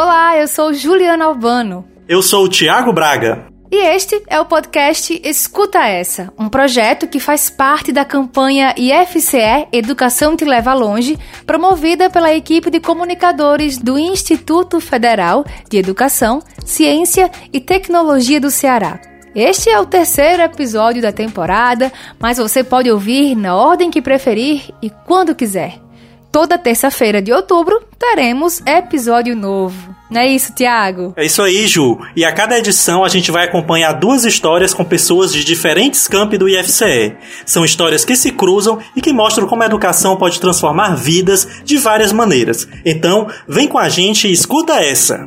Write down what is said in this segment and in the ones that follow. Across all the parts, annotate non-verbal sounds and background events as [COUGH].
Olá, eu sou Juliana Albano. Eu sou o Tiago Braga. E este é o podcast Escuta Essa, um projeto que faz parte da campanha IFCE Educação Te Leva Longe, promovida pela equipe de comunicadores do Instituto Federal de Educação, Ciência e Tecnologia do Ceará. Este é o terceiro episódio da temporada, mas você pode ouvir na ordem que preferir e quando quiser. Toda terça-feira de outubro teremos episódio novo. Não é isso, Tiago? É isso aí, Ju. E a cada edição a gente vai acompanhar duas histórias com pessoas de diferentes campi do IFCE. São histórias que se cruzam e que mostram como a educação pode transformar vidas de várias maneiras. Então, vem com a gente e escuta essa.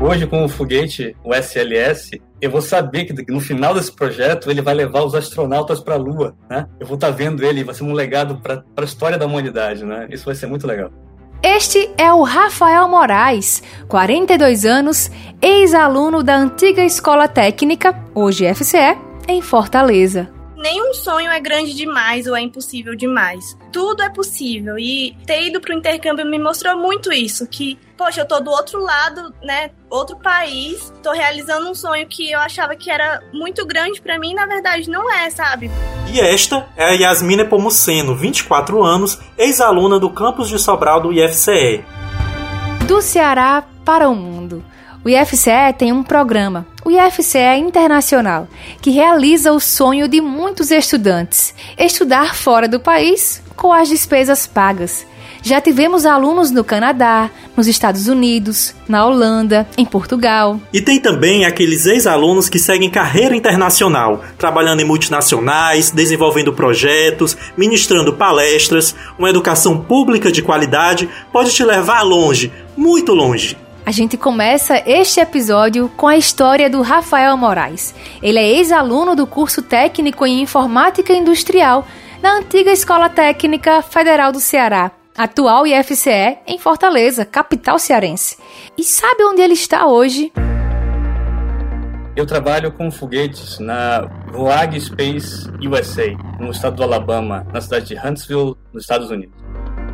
Hoje, com o foguete, o SLS, eu vou saber que no final desse projeto ele vai levar os astronautas para a Lua, né? Eu vou estar tá vendo ele, vai ser um legado para a história da humanidade, né? Isso vai ser muito legal. Este é o Rafael Moraes, 42 anos, ex-aluno da antiga Escola Técnica, hoje FCE, em Fortaleza nenhum sonho é grande demais ou é impossível demais. Tudo é possível. E ter ido pro intercâmbio me mostrou muito isso. Que, poxa, eu tô do outro lado, né? Outro país, tô realizando um sonho que eu achava que era muito grande para mim, na verdade não é, sabe? E esta é a Yasmina Pomuceno, 24 anos, ex-aluna do campus de Sobral do IFCE. Do Ceará para o mundo. O IFCE tem um programa, o IFCE Internacional, que realiza o sonho de muitos estudantes: estudar fora do país com as despesas pagas. Já tivemos alunos no Canadá, nos Estados Unidos, na Holanda, em Portugal. E tem também aqueles ex-alunos que seguem carreira internacional, trabalhando em multinacionais, desenvolvendo projetos, ministrando palestras. Uma educação pública de qualidade pode te levar longe, muito longe. A gente começa este episódio com a história do Rafael Moraes. Ele é ex-aluno do curso técnico em informática industrial na antiga Escola Técnica Federal do Ceará, atual IFCE, em Fortaleza, capital cearense. E sabe onde ele está hoje? Eu trabalho com foguetes na Voag Space USA, no estado do Alabama, na cidade de Huntsville, nos Estados Unidos.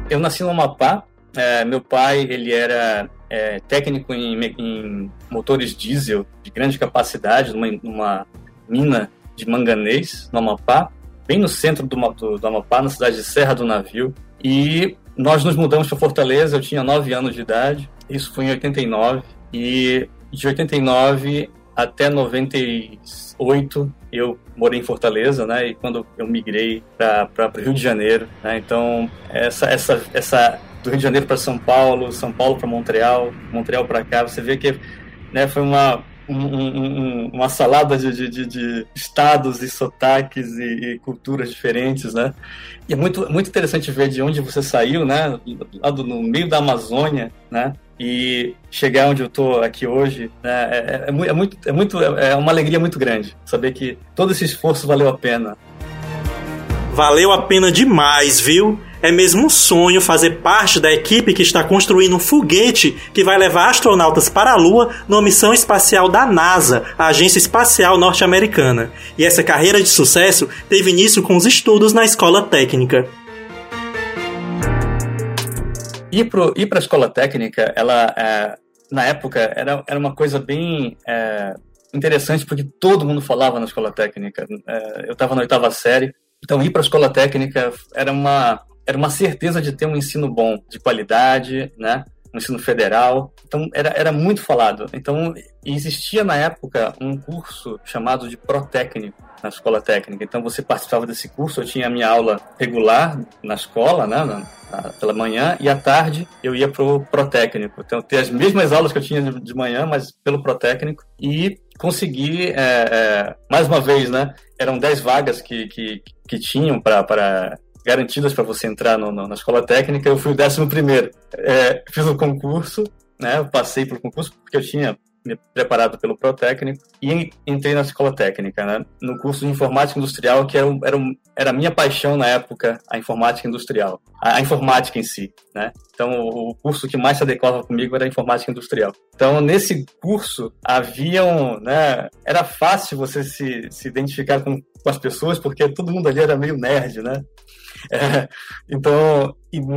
Eu nasci no Amapá. É, meu pai ele era é, técnico em, em, motores diesel de grande capacidade, numa, numa, mina de manganês no Amapá, bem no centro do, do, do Amapá, na cidade de Serra do Navio. E nós nos mudamos para Fortaleza, eu tinha 9 anos de idade, isso foi em 89, e de 89 até 98 eu morei em Fortaleza, né? E quando eu migrei para o Rio de Janeiro, né? Então essa essa essa do Rio de Janeiro para São Paulo, São Paulo para Montreal, Montreal para cá, você vê que né, foi uma, um, um, uma salada de, de, de, estados e sotaques e, e, culturas diferentes, né? E é muito, muito interessante ver de onde você saiu, né? Lá do, no meio da Amazônia, né? E chegar onde eu estou aqui hoje, né? É, é, é, muito, é, muito, é uma alegria muito grande saber que todo esse esforço valeu a pena. Valeu a pena demais, viu? É mesmo um sonho fazer parte da equipe que está construindo um foguete que vai levar astronautas para a Lua numa missão espacial da NASA, a Agência Espacial Norte-Americana. E essa carreira de sucesso teve início com os estudos na escola técnica. Ir para a escola técnica, ela, é, na época, era, era uma coisa bem é, interessante, porque todo mundo falava na escola técnica. É, eu estava na oitava série, então, ir para a escola técnica era uma, era uma certeza de ter um ensino bom, de qualidade, né? um ensino federal. Então, era, era muito falado. Então, existia na época um curso chamado de pró-técnico na escola técnica. Então, você participava desse curso. Eu tinha a minha aula regular na escola, né? Na, na, pela manhã, e à tarde eu ia para o pró-técnico. Então, ter as mesmas aulas que eu tinha de, de manhã, mas pelo pró-técnico. E consegui, é, é, mais uma vez, né? Eram 10 vagas que, que, que tinham para garantidas para você entrar no, no, na escola técnica. Eu fui o décimo primeiro. É, fiz o concurso, né? Eu passei pelo concurso porque eu tinha me preparado pelo Protécnico e entrei na escola técnica, né? no curso de informática industrial, que era, era, era a minha paixão na época, a informática industrial, a, a, informática em si. Né? Então, o curso que mais se adequava comigo era a informática industrial. Então, nesse curso, haviam, né, era fácil você se, se identificar com com as pessoas, porque todo mundo ali era meio nerd, né? É, então,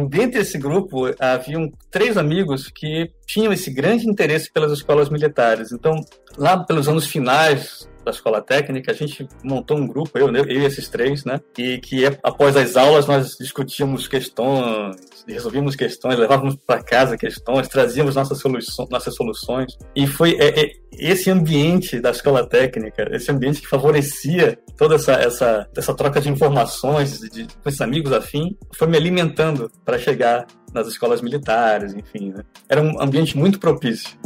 dentro desse grupo haviam três amigos que tinham esse grande interesse pelas escolas militares. Então, lá pelos anos finais da escola técnica, a gente montou um grupo, eu, eu e esses três, né? E que após as aulas nós discutíamos questões, resolvíamos questões, levávamos para casa questões, trazíamos nossas, soluções, nossas soluções. E foi é, é, esse ambiente da escola técnica, esse ambiente que favorecia toda essa, essa, essa troca de informações de, de, com esses amigos afim, foi me alimentando para chegar nas escolas militares, enfim. Né? Era um ambiente muito propício.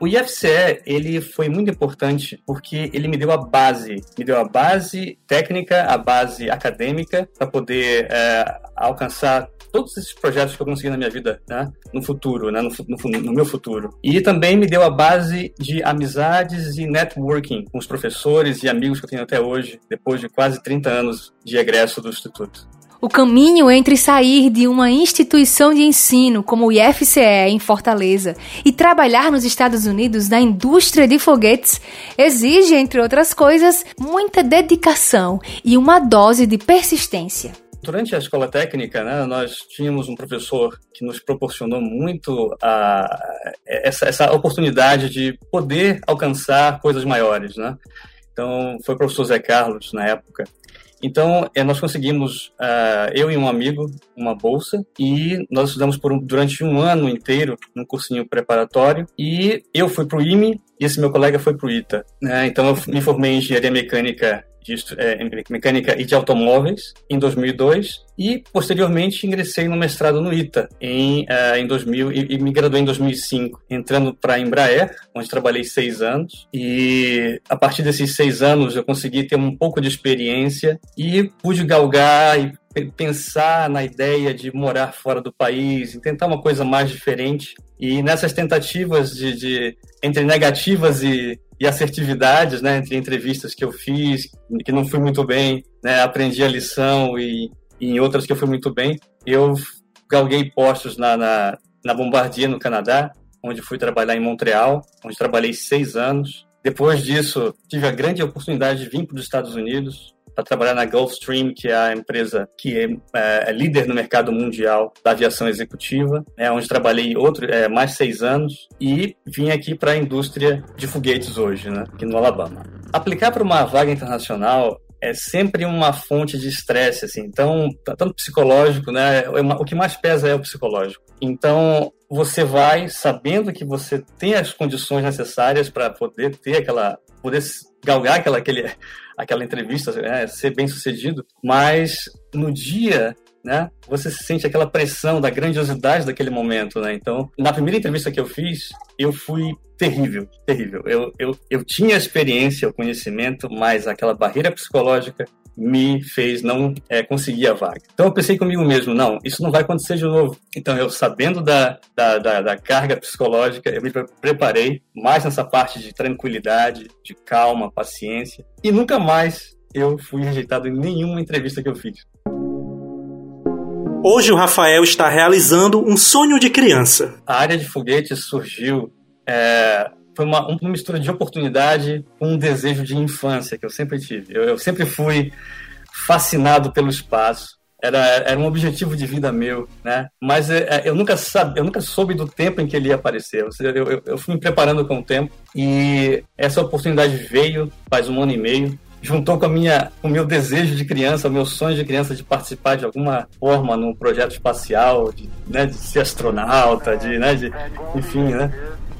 O IFCE, ele foi muito importante porque ele me deu a base, me deu a base técnica, a base acadêmica para poder é, alcançar todos esses projetos que eu consegui na minha vida, né? no futuro, né? no, no, no, meu futuro. E também me deu a base de amizades e networking com os professores e amigos que eu tenho até hoje, depois de quase 30 anos de egresso do Instituto. O caminho entre sair de uma instituição de ensino como o IFCE em Fortaleza e trabalhar nos Estados Unidos na indústria de foguetes exige, entre outras coisas, muita dedicação e uma dose de persistência. Durante a escola técnica, né, nós tínhamos um professor que nos proporcionou muito a, essa, essa oportunidade de poder alcançar coisas maiores. Né? Então, foi o professor Zé Carlos, na época, então, é, nós conseguimos, uh, eu e um amigo, uma bolsa e nós estudamos por um, durante um ano inteiro num cursinho preparatório e eu fui para o IME e esse meu colega foi para o ITA. Né? Então, eu me formei em engenharia mecânica de é, mecânica e de automóveis em 2002 e posteriormente ingressei no mestrado no ITA em, uh, em 2000 e, e, me graduei em 2005 entrando para a Embraer onde trabalhei seis anos. E a partir desses seis anos eu consegui ter um pouco de experiência e pude galgar e pensar na ideia de morar fora do país, tentar uma coisa mais diferente. E nessas tentativas de, de entre negativas e, e assertividades, né, entre entrevistas que eu fiz, que não fui muito bem, né, aprendi a lição e, e em outras que eu fui muito bem, eu galguei postos na, na, na no Canadá, onde fui trabalhar em Montreal, onde trabalhei seis anos. Depois disso, tive a grande oportunidade de vir para os Estados Unidos, para trabalhar na Gulfstream, que é a empresa que é, é, líder no mercado mundial da aviação executiva, é onde trabalhei outro, é, mais seis anos e vim aqui para a indústria de foguetes hoje, né, aqui no Alabama. Aplicar para uma vaga internacional é sempre uma fonte de estresse, assim. Então, tanto psicológico, né? É o que mais pesa é o psicológico. Então, você vai sabendo que você tem as condições necessárias para poder ter aquela, poder galgar aquela, aquele, aquela entrevista, né, ser bem sucedido, mas no dia né? Você sente aquela pressão da grandiosidade daquele momento, né? Então, na primeira entrevista que eu fiz, eu fui terrível, terrível. Eu, eu, eu tinha a experiência, o conhecimento, mas aquela barreira psicológica me fez não é, conseguir a vaga. Então eu pensei comigo mesmo, não, isso não vai acontecer de novo. Então eu, sabendo da, da, da, da carga psicológica, eu me preparei mais nessa parte de tranquilidade, de calma, paciência, e nunca mais eu fui rejeitado em nenhuma entrevista que eu fiz. Hoje o Rafael está realizando um sonho de criança. A área de foguetes surgiu é, foi uma, uma mistura de oportunidade com um desejo de infância que eu sempre tive. Eu, eu sempre fui fascinado pelo espaço. Era, era um objetivo de vida meu, né? Mas é, é eu nunca sabe, eu nunca soube do tempo em que ele ia aparecer. Eu, eu, eu fui me preparando com o tempo e essa oportunidade veio faz um ano e meio juntou com a minha, o meu desejo de criança, o meu sonho de criança de participar de alguma forma num projeto espacial, de, né, de ser astronauta, de, né, de, enfim, né?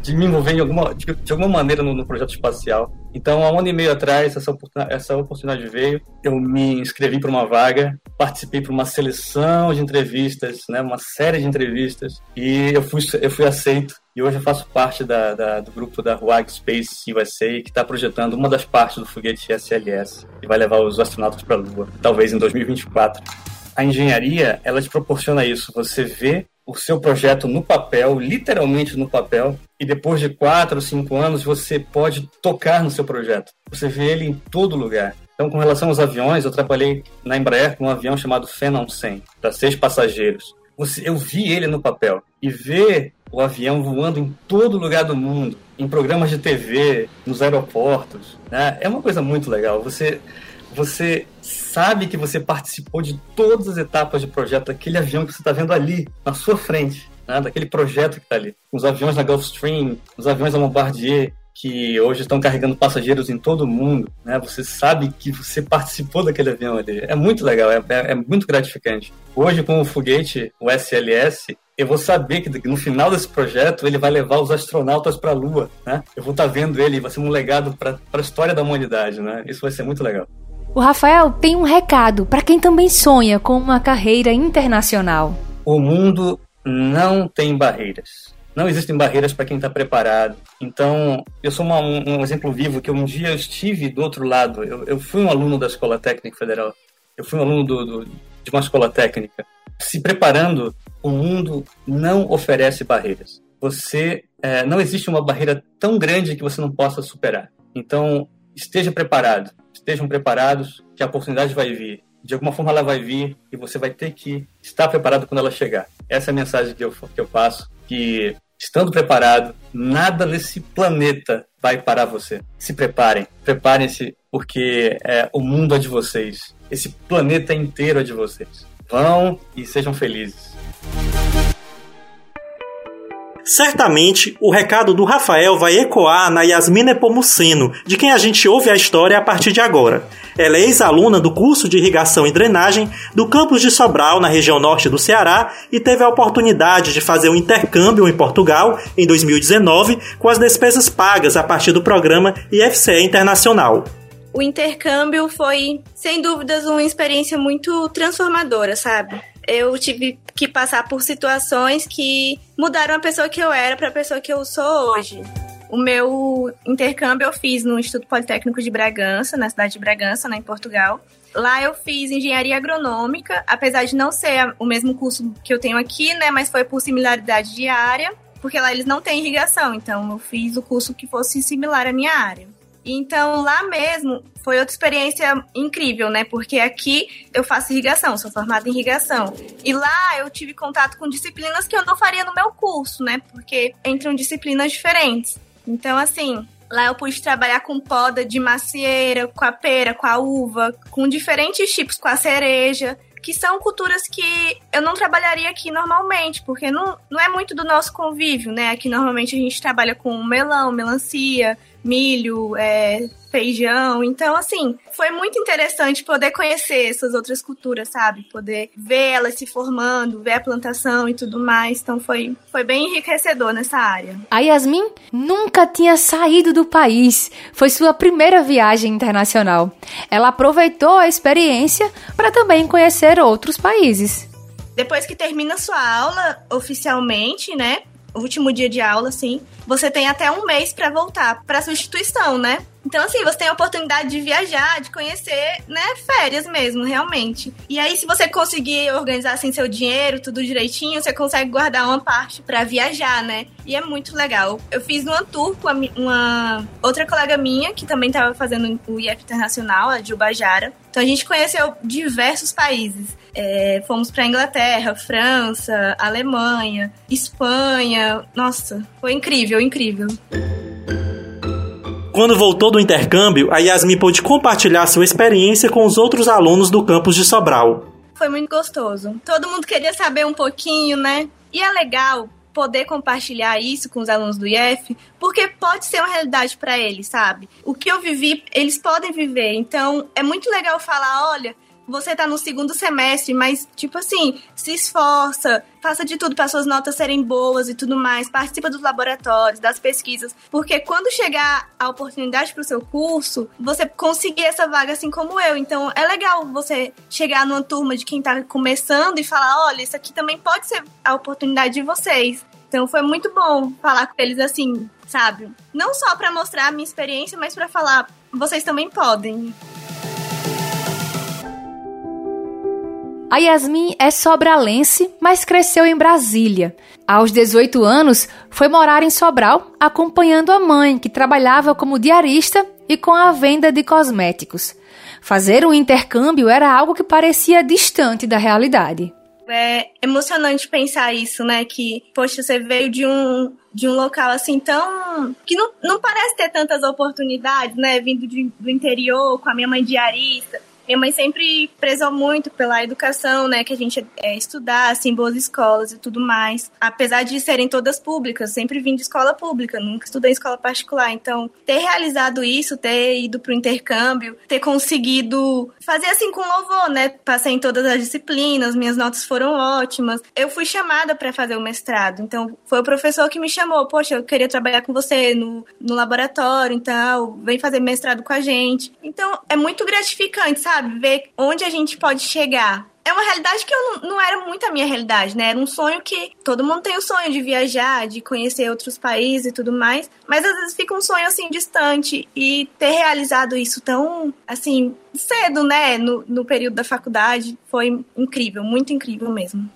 De me envolver em alguma, de, de alguma maneira no, no, projeto espacial. Então, há um ano e meio atrás, essa, essa oportunidade veio, eu me inscrevi para uma vaga, participei para uma seleção de entrevistas, né, uma série de entrevistas, e eu fui, eu fui aceito. E hoje eu faço parte da, da do grupo da Huag Space USA, que está projetando uma das partes do foguete SLS, que vai levar os astronautas para a Lua, talvez em 2024 a engenharia ela te proporciona isso. Você vê o seu projeto no papel, literalmente no papel, e depois de quatro ou cinco anos você pode tocar no seu projeto. Você vê ele em todo lugar. Então, com relação aos aviões, eu trabalhei na Embraer com um avião chamado Phenom 100, para seis passageiros. Eu vi ele no papel e ver o avião voando em todo lugar do mundo, em programas de TV, nos aeroportos, né? é uma coisa muito legal. Você você sabe que você participou de todas as etapas de projeto daquele avião que você está vendo ali, na sua frente, né? daquele projeto que está ali. Os aviões da Gulfstream, os aviões da Bombardier, que hoje estão carregando passageiros em todo o mundo, né? Você sabe que você participou daquele avião ali. É muito legal, é, é, é muito gratificante. Hoje, com o foguete, o SLS, eu vou saber que no final desse projeto ele vai levar os astronautas para a Lua, né? Eu vou estar tá vendo ele, vai ser um legado para a história da humanidade, né? Isso vai ser muito legal. O Rafael tem um recado para quem também sonha com uma carreira internacional. O mundo não tem barreiras. Não existem barreiras para quem está preparado. Então, eu sou uma, um, exemplo vivo que um dia eu estive do outro lado. Eu, eu fui um aluno da Escola Técnica Federal. Eu fui um aluno do, do, de uma escola técnica. Se preparando, o mundo não oferece barreiras. Você é, não existe uma barreira tão grande que você não possa superar. Então, esteja preparado. Estejam preparados que a oportunidade vai vir de alguma forma ela vai vir e você vai ter que estar preparado quando ela chegar. Essa é a mensagem que eu, que eu passo, que estando preparado, nada nesse planeta vai parar você. Se preparem, preparem-se, porque é, o mundo é de vocês. Esse planeta inteiro é de vocês. Vão e sejam felizes. Certamente, o recado do Rafael vai ecoar na Yasmina Epomuceno, de quem a gente ouve a história a partir de agora. Ela é ex-aluna do curso de irrigação e drenagem do campus de Sobral, na região norte do Ceará, e teve a oportunidade de fazer um intercâmbio em Portugal em 2019 com as despesas pagas a partir do programa IFCE Internacional. O intercâmbio foi, sem dúvidas, uma experiência muito transformadora, sabe? eu tive que passar por situações que mudaram a pessoa que eu era para a pessoa que eu sou hoje. O meu intercâmbio eu fiz no Instituto Politécnico de Bragança, na cidade de Bragança, né, em Portugal. Lá eu fiz engenharia agronômica, apesar de não ser o mesmo curso que eu tenho aqui, né, mas foi por similaridade de área, porque lá eles não têm irrigação, então eu fiz o curso que fosse similar à minha área. Então, lá mesmo, foi outra experiência incrível, né? Porque aqui eu faço irrigação, sou formada em irrigação. E lá eu tive contato com disciplinas que eu não faria no meu curso, né? Porque entram disciplinas diferentes. Então, assim, lá eu pude trabalhar com poda de macieira, com a pera, com a uva, com diferentes tipos, com a cereja que são culturas que eu não trabalharia aqui normalmente, porque não, não é muito do nosso convívio, né? Aqui normalmente a gente trabalha com melão, melancia, milho, é, feijão. Então, assim, foi muito interessante poder conhecer essas outras culturas, sabe? Poder ver elas se formando, ver a plantação e tudo mais. Então, foi, foi bem enriquecedor nessa área. A Yasmin nunca tinha saído do país. Foi sua primeira viagem internacional. Ela aproveitou a experiência para também conhecer outros países. Depois que termina sua aula oficialmente, né? Último dia de aula, assim, você tem até um mês para voltar para sua instituição, né? Então, assim, você tem a oportunidade de viajar, de conhecer, né, férias mesmo, realmente. E aí, se você conseguir organizar, assim, seu dinheiro, tudo direitinho, você consegue guardar uma parte para viajar, né? E é muito legal. Eu fiz uma tour com uma outra colega minha, que também estava fazendo o IF Internacional, a Jubajara. Então, a gente conheceu diversos países. É, fomos para Inglaterra, França, Alemanha, Espanha. Nossa, foi incrível, incrível. Quando voltou do intercâmbio, a Yasmin pôde compartilhar sua experiência com os outros alunos do campus de Sobral. Foi muito gostoso. Todo mundo queria saber um pouquinho, né? E é legal poder compartilhar isso com os alunos do IF, porque pode ser uma realidade para eles, sabe? O que eu vivi, eles podem viver. Então, é muito legal falar, olha, você tá no segundo semestre, mas, tipo assim, se esforça, faça de tudo para suas notas serem boas e tudo mais, participa dos laboratórios, das pesquisas, porque quando chegar a oportunidade para o seu curso, você conseguir essa vaga assim como eu. Então, é legal você chegar numa turma de quem tá começando e falar: olha, isso aqui também pode ser a oportunidade de vocês. Então, foi muito bom falar com eles assim, sabe? Não só para mostrar a minha experiência, mas para falar: vocês também podem. A Yasmin é sobralense, mas cresceu em Brasília. Aos 18 anos, foi morar em Sobral, acompanhando a mãe, que trabalhava como diarista e com a venda de cosméticos. Fazer um intercâmbio era algo que parecia distante da realidade. É emocionante pensar isso, né? Que, poxa, você veio de um, de um local assim tão. que não, não parece ter tantas oportunidades, né? Vindo de, do interior, com a minha mãe diarista. Minha mãe sempre prezou muito pela educação, né, que a gente é, estudasse em boas escolas e tudo mais. Apesar de serem todas públicas, sempre vim de escola pública, nunca estudei em escola particular. Então, ter realizado isso, ter ido pro intercâmbio, ter conseguido fazer assim com louvor, né? Passei em todas as disciplinas, minhas notas foram ótimas. Eu fui chamada para fazer o mestrado, então foi o professor que me chamou. Poxa, eu queria trabalhar com você no, no laboratório, então vem fazer mestrado com a gente. Então, é muito gratificante, sabe? Sabe? Ver onde a gente pode chegar. É uma realidade que eu não, não, era muito a minha realidade, né? Era um sonho que todo mundo tem o sonho de viajar, de conhecer outros países e tudo mais, mas às vezes fica um sonho assim distante e ter realizado isso tão assim cedo, né? No, no período da faculdade foi incrível, muito incrível mesmo.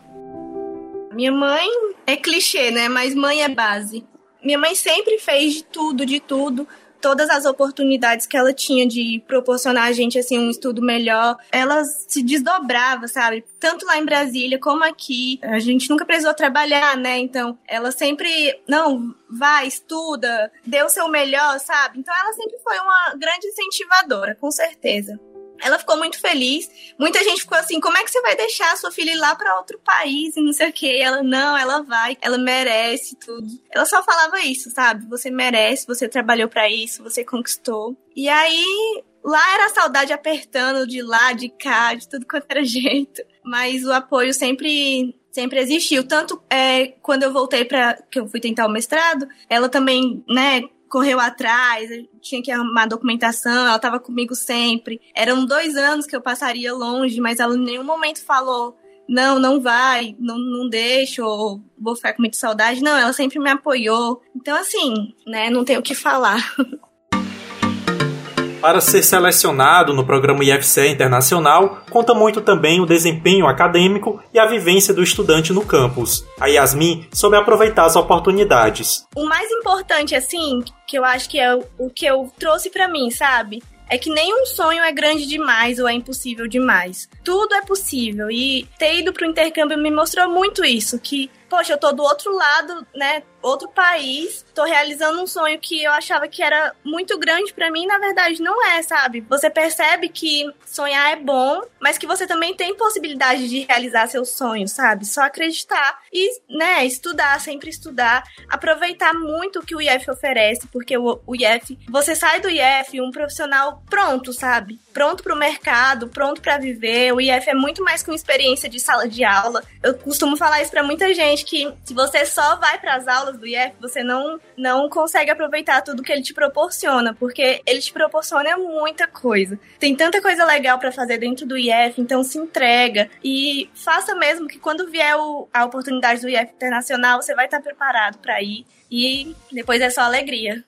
Minha mãe é clichê, né? Mas mãe é base. Minha mãe sempre fez de tudo, de tudo todas as oportunidades que ela tinha de proporcionar a gente assim um estudo melhor, ela se desdobrava, sabe? Tanto lá em Brasília como aqui. A gente nunca precisou trabalhar, né? Então, ela sempre, não, vai, estuda, dê o seu melhor, sabe? Então, ela sempre foi uma grande incentivadora, com certeza. Ela ficou muito feliz. Muita gente ficou assim: como é que você vai deixar a sua filha ir lá para outro país e não sei o quê? ela, não, ela vai, ela merece tudo. Ela só falava isso, sabe? Você merece, você trabalhou para isso, você conquistou. E aí, lá era a saudade apertando de lá, de cá, de tudo quanto era [LAUGHS] jeito. Mas o apoio sempre sempre existiu. Tanto é, quando eu voltei para que eu fui tentar o mestrado, ela também, né, correu atrás, tinha que arrumar documentação, ela estava comigo sempre. Eram dois anos que eu passaria longe, mas ela em nenhum momento falou não, não vai, não, não deixa, ou vou ficar com muita saudade. Não, ela sempre me apoiou. Então, assim, né, não tenho o que falar. [LAUGHS] Para ser selecionado no programa IFCE Internacional, conta muito também o desempenho acadêmico e a vivência do estudante no campus. A Yasmin soube aproveitar as oportunidades. O mais importante, assim, que eu acho que é o que eu trouxe para mim, sabe? é que nenhum sonho é grande demais ou é impossível demais. Tudo é possível. E ter ido pro intercâmbio me mostrou muito isso, que, poxa, eu tô do outro lado, né? outro país, tô realizando um sonho que eu achava que era muito grande para mim, na verdade não é, sabe? Você percebe que sonhar é bom, mas que você também tem possibilidade de realizar seus sonhos, sabe? Só acreditar e, né, estudar, sempre estudar, aproveitar muito o que o IF oferece, porque o, IF, você sai do IF um profissional pronto, sabe? Pronto pro mercado, pronto para viver. O IF é muito mais que uma experiência de sala de aula. Eu costumo falar isso para muita gente que se você só vai para as aulas do IF, você não, não consegue aproveitar tudo que ele te proporciona, porque ele te proporciona muita coisa. Tem tanta coisa legal para fazer dentro do IF, então se entrega e faça mesmo que quando vier o, a oportunidade do IF Internacional, você vai estar preparado para ir e depois é só alegria.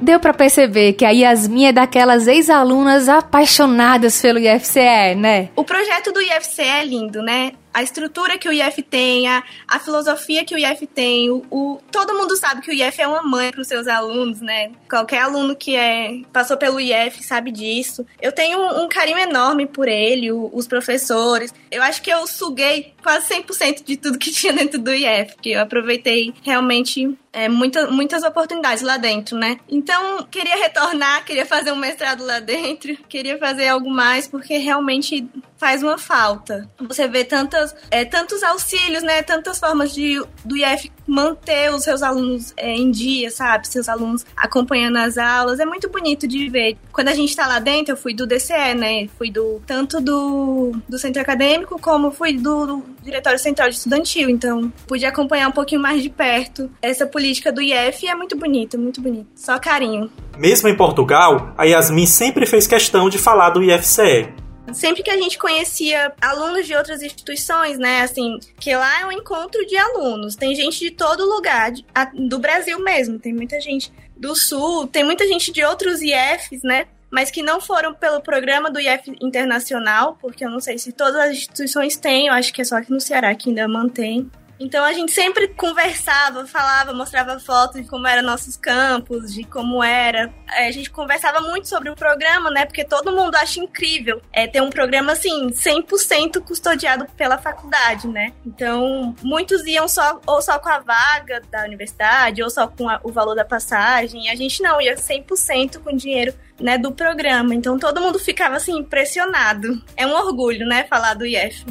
Deu para perceber que a Yasmin é daquelas ex-alunas apaixonadas pelo IFCE, né? O projeto do IFCE é lindo, né? A estrutura que o IF tem, a, a filosofia que o IF tem, o, o, todo mundo sabe que o IF é uma mãe para os seus alunos, né? Qualquer aluno que é passou pelo IF sabe disso. Eu tenho um, um carinho enorme por ele, o, os professores. Eu acho que eu suguei quase 100% de tudo que [LAUGHS] tinha dentro do IF, porque eu aproveitei realmente é, muita, muitas oportunidades lá dentro, né? Então, queria retornar, queria fazer um mestrado lá dentro, queria fazer algo mais, porque realmente faz uma falta. Você vê tantas, é, tantos auxílios, né? Tantas formas de do IF manter os seus alunos é, em dia, sabe? Seus alunos acompanhando as aulas. É muito bonito de ver. Quando a gente tá lá dentro, eu fui do DCE, né? Fui do tanto do, do centro acadêmico como fui do, do Diretório Central de Estudantil. Então, pude acompanhar um pouquinho mais de perto essa política do IF é muito bonito, muito bonito. Só carinho. Mesmo em Portugal, a Yasmin sempre fez questão de falar do IFCE sempre que a gente conhecia alunos de outras instituições, né, assim, que lá é um encontro de alunos, tem gente de todo lugar, de, a, do Brasil mesmo, tem muita gente do Sul, tem muita gente de outros IFs, né, mas que não foram pelo programa do IF Internacional, porque eu não sei se todas as instituições têm, eu acho que é só aqui no Ceará que ainda mantém. Então a gente sempre conversava, falava, mostrava fotos de como eram nossos campos, de como era. É, a gente conversava muito sobre o programa, né? Porque todo mundo acha incrível é, ter um programa assim, 100% custodiado pela faculdade, né? Então muitos iam só ou só com a vaga da universidade, ou só com a, o valor da passagem. A gente não, ia 100% com dinheiro né, do programa. Então todo mundo ficava assim impressionado. É um orgulho, né, falar do IF.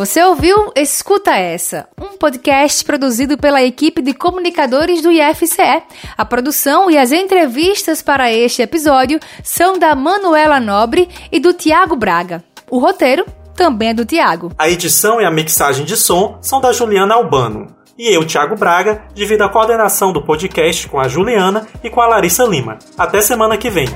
Você ouviu Escuta Essa, um podcast produzido pela equipe de comunicadores do IFCE. A produção e as entrevistas para este episódio são da Manuela Nobre e do Tiago Braga. O roteiro também é do Tiago. A edição e a mixagem de som são da Juliana Albano. E eu, Tiago Braga, divido a coordenação do podcast com a Juliana e com a Larissa Lima. Até semana que vem.